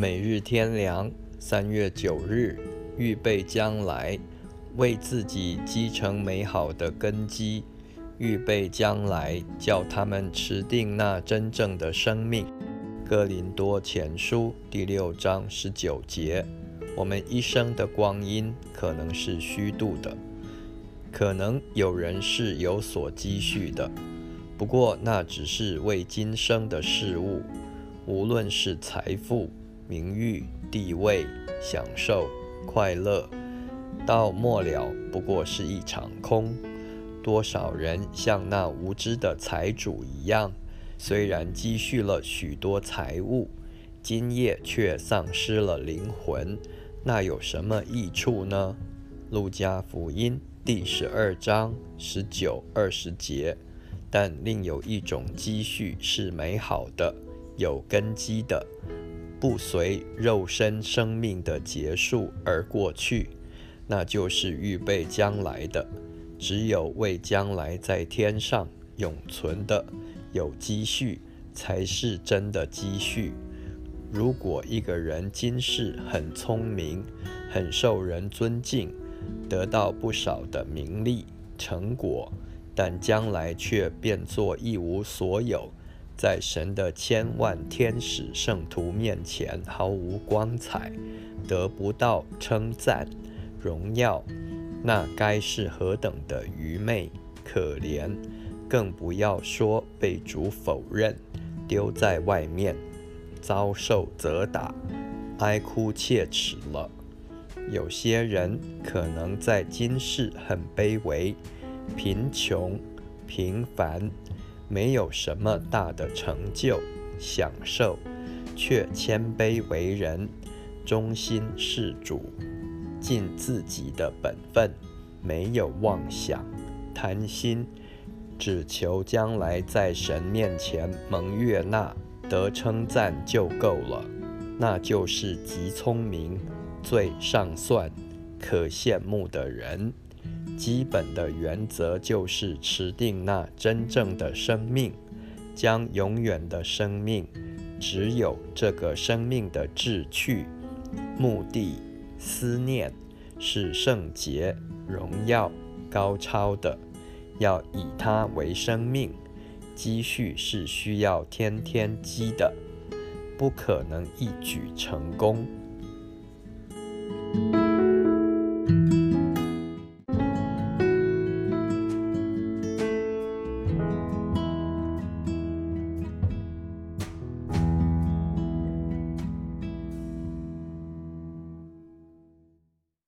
每日天良，三月九日，预备将来，为自己积成美好的根基，预备将来，叫他们持定那真正的生命。哥林多前书第六章十九节。我们一生的光阴可能是虚度的，可能有人是有所积蓄的，不过那只是为今生的事物，无论是财富。名誉、地位、享受、快乐，到末了不过是一场空。多少人像那无知的财主一样，虽然积蓄了许多财物，今夜却丧失了灵魂，那有什么益处呢？路加福音第十二章十九、二十节。但另有一种积蓄是美好的，有根基的。不随肉身生命的结束而过去，那就是预备将来的。只有为将来在天上永存的有积蓄，才是真的积蓄。如果一个人今世很聪明，很受人尊敬，得到不少的名利成果，但将来却变作一无所有。在神的千万天使圣徒面前毫无光彩，得不到称赞、荣耀，那该是何等的愚昧、可怜！更不要说被主否认、丢在外面、遭受责打、哀哭切齿了。有些人可能在今世很卑微、贫穷、平凡。没有什么大的成就、享受，却谦卑为人，忠心事主，尽自己的本分，没有妄想、贪心，只求将来在神面前蒙悦纳、得称赞就够了。那就是极聪明、最上算、可羡慕的人。基本的原则就是持定那真正的生命，将永远的生命，只有这个生命的志趣、目的、思念是圣洁、荣耀、高超的，要以它为生命。积蓄是需要天天积的，不可能一举成功。